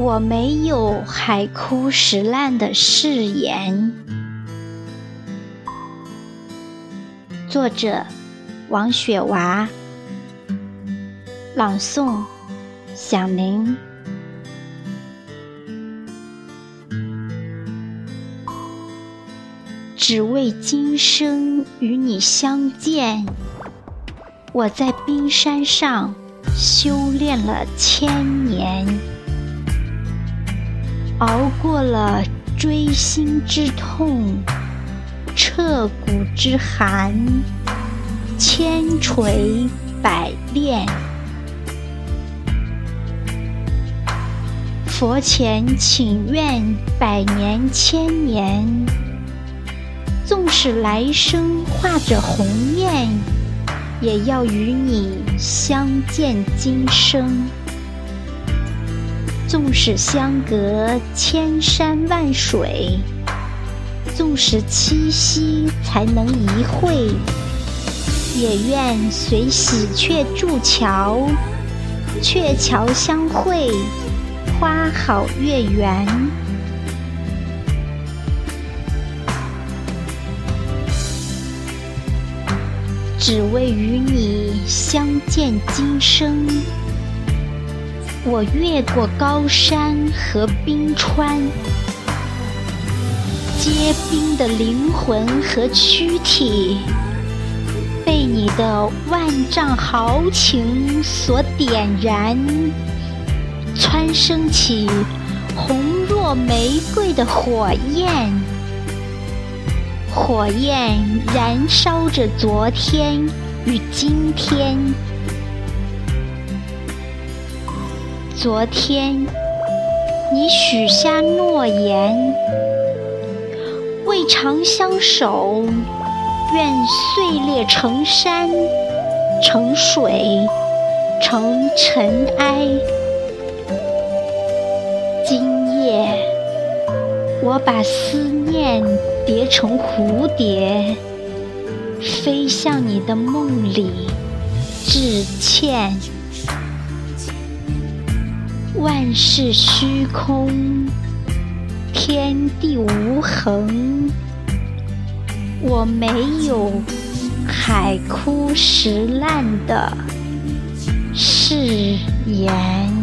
我没有海枯石烂的誓言。作者：王雪娃。朗诵：响铃。只为今生与你相见，我在冰山上修炼了千年，熬过了锥心之痛、彻骨之寒，千锤百炼。佛前请愿百年千年。纵使来生化着鸿雁，也要与你相见今生。纵使相隔千山万水，纵使七夕才能一会，也愿随喜鹊筑桥，鹊桥相会，花好月圆。只为与你相见今生，我越过高山和冰川，结冰的灵魂和躯体，被你的万丈豪情所点燃，蹿升起红若玫瑰的火焰。火焰燃烧着昨天与今天。昨天，你许下诺言，未长相守，愿碎裂成山，成水，成尘埃。今夜，我把思念。叠成蝴蝶，飞向你的梦里，致歉。万事虚空，天地无恒，我没有海枯石烂的誓言。